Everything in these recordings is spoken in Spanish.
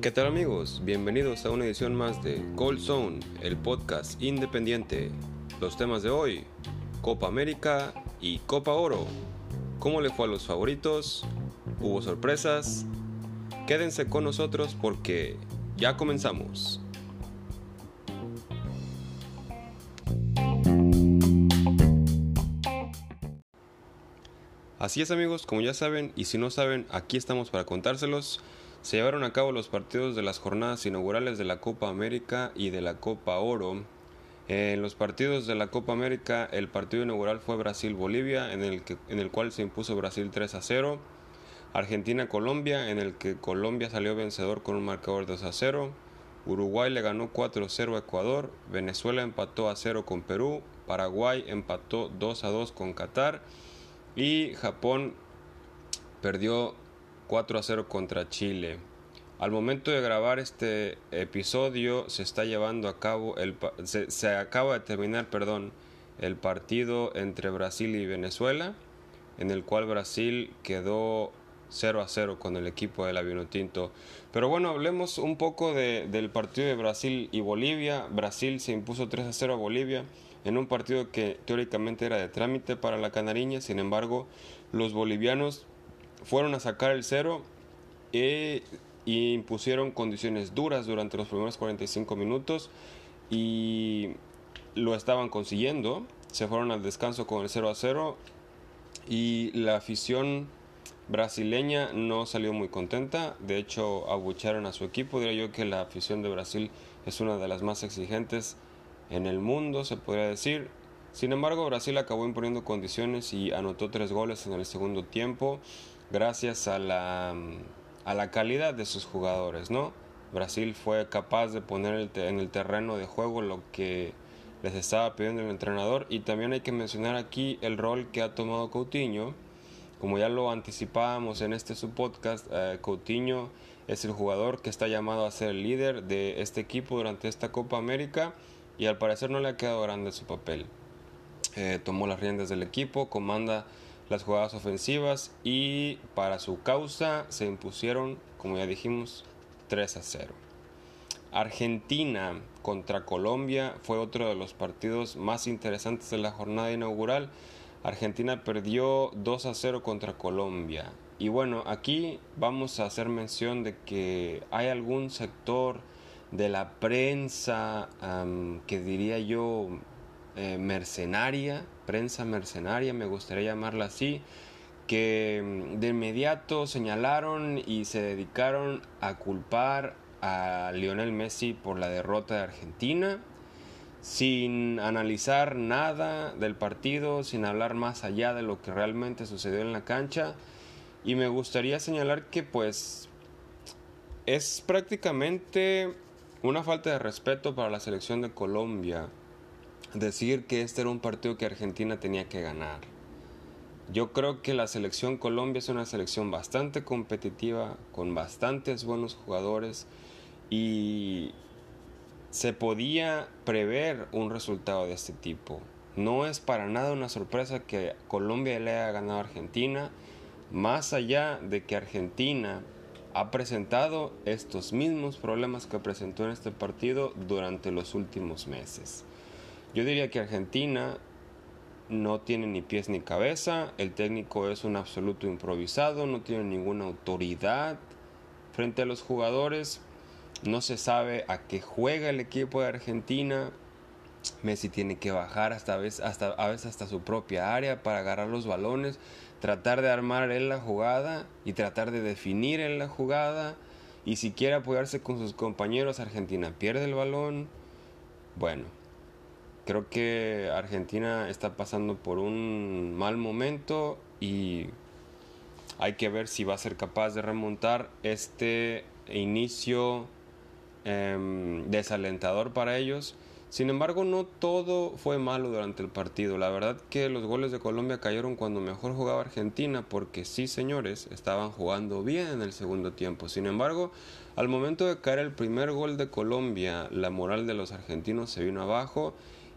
¿Qué tal amigos? Bienvenidos a una edición más de Gold Zone, el podcast independiente. Los temas de hoy, Copa América y Copa Oro. ¿Cómo le fue a los favoritos? ¿Hubo sorpresas? Quédense con nosotros porque ya comenzamos. Así es amigos, como ya saben, y si no saben, aquí estamos para contárselos. Se llevaron a cabo los partidos de las jornadas inaugurales de la Copa América y de la Copa Oro. En los partidos de la Copa América, el partido inaugural fue Brasil-Bolivia, en el, en el cual se impuso Brasil 3 a 0. Argentina-Colombia, en el que Colombia salió vencedor con un marcador 2 a 0. Uruguay le ganó 4 a 0 a Ecuador. Venezuela empató a 0 con Perú. Paraguay empató 2 a 2 con Qatar. Y Japón perdió 4 a 0 contra Chile. Al momento de grabar este episodio se está llevando a cabo el se, acaba de terminar, perdón, el partido entre Brasil y Venezuela, en el cual Brasil quedó 0 a 0 con el equipo del Tinto. Pero bueno, hablemos un poco de, del partido de Brasil y Bolivia. Brasil se impuso 3 a 0 a Bolivia en un partido que teóricamente era de trámite para la Canariña. Sin embargo, los bolivianos fueron a sacar el cero e, impusieron condiciones duras durante los primeros 45 minutos y lo estaban consiguiendo. Se fueron al descanso con el 0 a 0 y la afición brasileña no salió muy contenta. De hecho, abucharon a su equipo. Diría yo que la afición de Brasil es una de las más exigentes en el mundo, se podría decir. Sin embargo, Brasil acabó imponiendo condiciones y anotó tres goles en el segundo tiempo gracias a la, a la calidad de sus jugadores, ¿no? Brasil fue capaz de poner en el terreno de juego lo que les estaba pidiendo el entrenador y también hay que mencionar aquí el rol que ha tomado Coutinho. Como ya lo anticipábamos en este subpodcast, eh, Coutinho es el jugador que está llamado a ser el líder de este equipo durante esta Copa América y al parecer no le ha quedado grande su papel. Eh, tomó las riendas del equipo, comanda las jugadas ofensivas y para su causa se impusieron, como ya dijimos, 3 a 0. Argentina contra Colombia fue otro de los partidos más interesantes de la jornada inaugural. Argentina perdió 2 a 0 contra Colombia. Y bueno, aquí vamos a hacer mención de que hay algún sector de la prensa que diría yo eh, mercenaria, prensa mercenaria, me gustaría llamarla así, que mm, de inmediato señalaron y se dedicaron a culpar a Lionel Messi por la derrota de Argentina, sin analizar nada del partido, sin hablar más allá de lo que realmente sucedió en la cancha. Y me gustaría señalar que pues es prácticamente una falta de respeto para la selección de Colombia decir que este era un partido que Argentina tenía que ganar. Yo creo que la selección Colombia es una selección bastante competitiva, con bastantes buenos jugadores y se podía prever un resultado de este tipo. No es para nada una sorpresa que Colombia le haya ganado a Argentina, más allá de que Argentina ha presentado estos mismos problemas que presentó en este partido durante los últimos meses. Yo diría que Argentina no tiene ni pies ni cabeza, el técnico es un absoluto improvisado, no tiene ninguna autoridad frente a los jugadores, no se sabe a qué juega el equipo de Argentina. Messi tiene que bajar hasta a veces hasta, su propia área para agarrar los balones, tratar de armar en la jugada y tratar de definir en la jugada. Y si quiere apoyarse con sus compañeros, Argentina pierde el balón. Bueno, creo que Argentina está pasando por un mal momento y hay que ver si va a ser capaz de remontar este inicio em, desalentador para ellos. Sin embargo, no todo fue malo durante el partido. La verdad que los goles de Colombia cayeron cuando mejor jugaba Argentina, porque sí, señores, estaban jugando bien en el segundo tiempo. Sin embargo, al momento de caer el primer gol de Colombia, la moral de los argentinos se vino abajo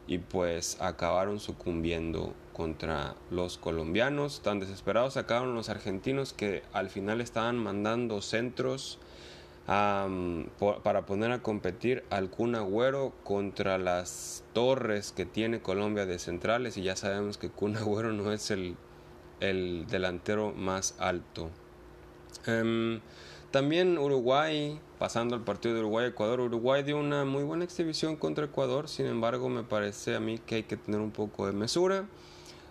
y pues acabaron sucumbiendo contra los colombianos. Tan desesperados acabaron los argentinos que al final estaban mandando centros para poner a competir al Kun Agüero contra las torres que tiene Colombia de centrales y ya sabemos que Kun Agüero no es el, el delantero más alto. Em, también Uruguay, pasando al partido de Uruguay-Ecuador, Uruguay dio una muy buena exhibición contra Ecuador, sin embargo me parece a mí que hay que tener un poco de mesura.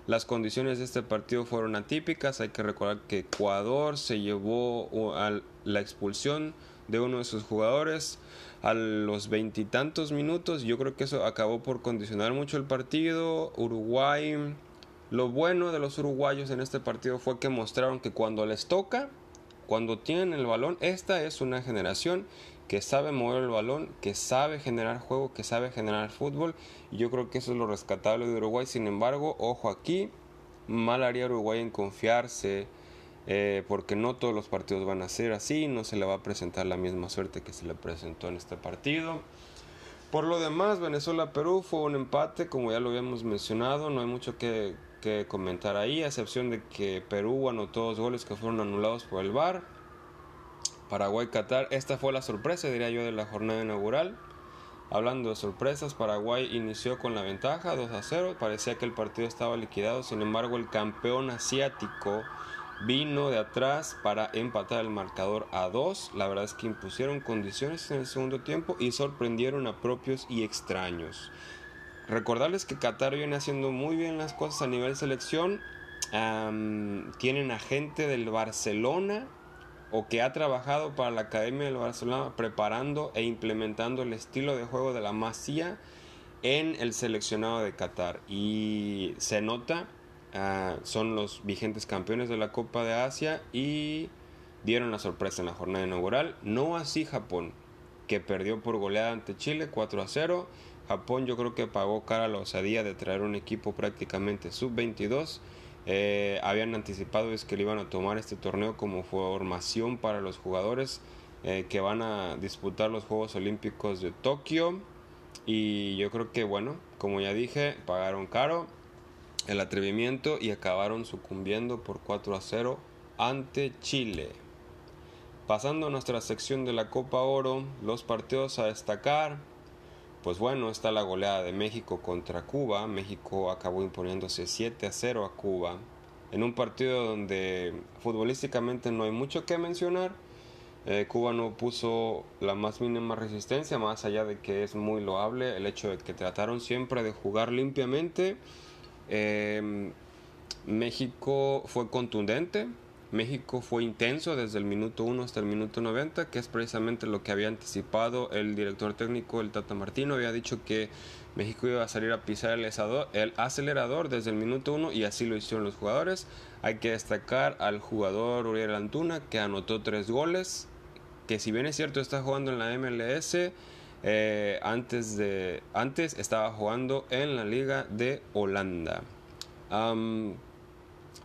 Las condiciones de este partido fueron atípicas, hay que recordar que Ecuador se llevó a la expulsión de uno de sus jugadores a los veintitantos minutos, yo creo que eso acabó por condicionar mucho el partido. Uruguay, lo bueno de los uruguayos en este partido fue que mostraron que cuando les toca, cuando tienen el balón, esta es una generación que sabe mover el balón, que sabe generar juego, que sabe generar fútbol. Y yo creo que eso es lo rescatable de Uruguay. Sin embargo, ojo aquí, mal haría Uruguay en confiarse, eh, porque no todos los partidos van a ser así, no se le va a presentar la misma suerte que se le presentó en este partido. Por lo demás, Venezuela-Perú fue un empate, como ya lo habíamos mencionado, no hay mucho que, comentar ahí, a excepción de que Perú anotó dos goles que fueron anulados por el VAR. Paraguay-Qatar, esta fue la sorpresa, diría yo, de la jornada inaugural. Hablando de sorpresas, Paraguay inició con la ventaja 2 a 0, parecía que el partido estaba liquidado, sin embargo el campeón asiático vino de atrás para empatar el marcador a 2. La verdad es que impusieron condiciones en el segundo tiempo y sorprendieron a propios y extraños. Recordarles que Qatar viene haciendo muy bien las cosas a nivel selección. tienen a gente del Barcelona o que ha trabajado para la Academia del Barcelona preparando e implementando el estilo de juego de la Masía en el seleccionado de Qatar. Y se nota, ah, son los vigentes campeones de la Copa de Asia y dieron la sorpresa en la jornada inaugural. No así Japón, que perdió por goleada ante Chile 4 a 0 Japón yo creo que pagó cara la osadía de traer un equipo prácticamente sub-22. Eh, habían anticipado es que le iban a tomar este torneo como formación para los jugadores eh, que van a disputar los Juegos Olímpicos de Tokio. Y yo creo que bueno, como ya dije, pagaron caro el atrevimiento y acabaron sucumbiendo por 4 a 0 ante Chile. Pasando a nuestra sección de la Copa Oro, los partidos a destacar pues bueno, está la goleada de México contra Cuba. México acabó imponiéndose 7 a 0 a Cuba en un partido donde futbolísticamente no hay mucho que mencionar. Eh, Cuba no puso la más mínima resistencia, más allá de que es muy loable el hecho de que trataron siempre de jugar limpiamente. Eh, México fue contundente, México fue intenso desde el minuto 1 hasta el minuto 90, que es precisamente lo que había anticipado el director técnico, el Tata Martino. Había dicho que México iba a salir a pisar el, acelerador desde el minuto 1 y así lo hicieron los jugadores. Hay que destacar al jugador Uriel Antuna, que anotó tres goles, que si bien es cierto está jugando en la MLS, eh, antes, de, antes estaba jugando en la Liga de Holanda.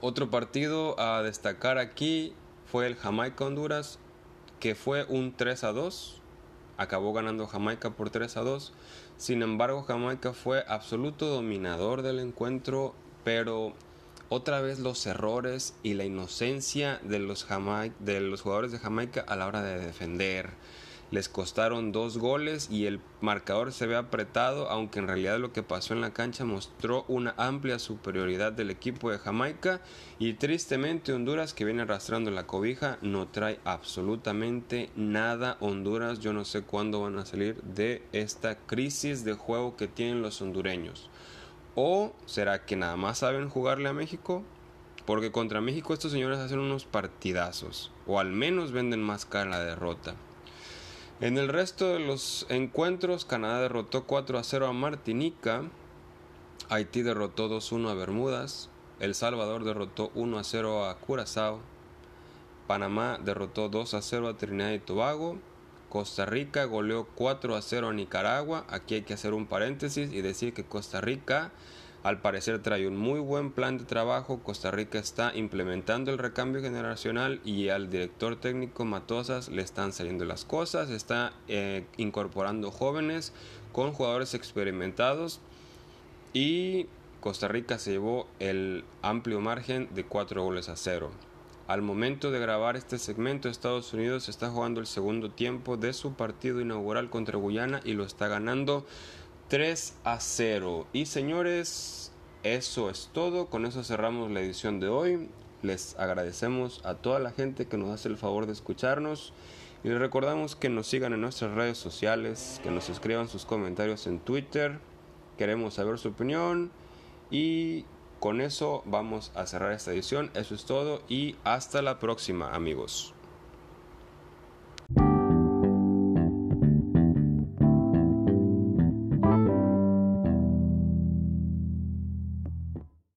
Otro partido a destacar aquí fue el Jamaica-Honduras, que fue un 3 a 2. Acabó ganando Jamaica por 3 a 2. Sin embargo, Jamaica fue absoluto dominador del encuentro, pero otra vez los errores y la inocencia de los, de los jugadores de Jamaica a la hora de defender les costaron dos goles y el marcador se ve apretado, aunque en realidad lo que pasó en la cancha mostró una amplia superioridad del equipo de Jamaica y tristemente Honduras que viene arrastrando la cobija no trae absolutamente nada Honduras, yo no sé cuándo van a salir de esta crisis de juego que tienen los hondureños. ¿O será que nada más saben jugarle a México? Porque contra México estos señores hacen unos partidazos, o al menos venden más cara la derrota. En el resto de los encuentros, Canadá derrotó 4 a 0 a Martinica, Haití derrotó 2-1 a Bermudas, El Salvador derrotó 1 a 0 a Curazao, Panamá derrotó 2 a 0 a Trinidad y Tobago, Costa Rica goleó 4 a 0 a Nicaragua. Aquí hay que hacer un paréntesis y decir que Costa Rica al parecer trae un muy buen plan de trabajo. Costa Rica está implementando el recambio generacional y al director técnico Matosas le están saliendo las cosas. Está eh, incorporando jóvenes con jugadores experimentados. y Costa Rica se llevó el amplio margen de 4 goles a 0. Al momento de grabar este segmento, Estados Unidos está jugando el segundo tiempo de su partido inaugural contra Guyana y lo está ganando 3 a 0. Y señores, eso es todo. Con eso cerramos la edición de hoy. Les agradecemos a toda la gente que nos hace el favor de escucharnos. Y les recordamos que nos sigan en nuestras redes sociales, que nos escriban sus comentarios en Twitter. Queremos saber su opinión. Y con eso vamos a cerrar esta edición. Eso es todo y hasta la próxima amigos.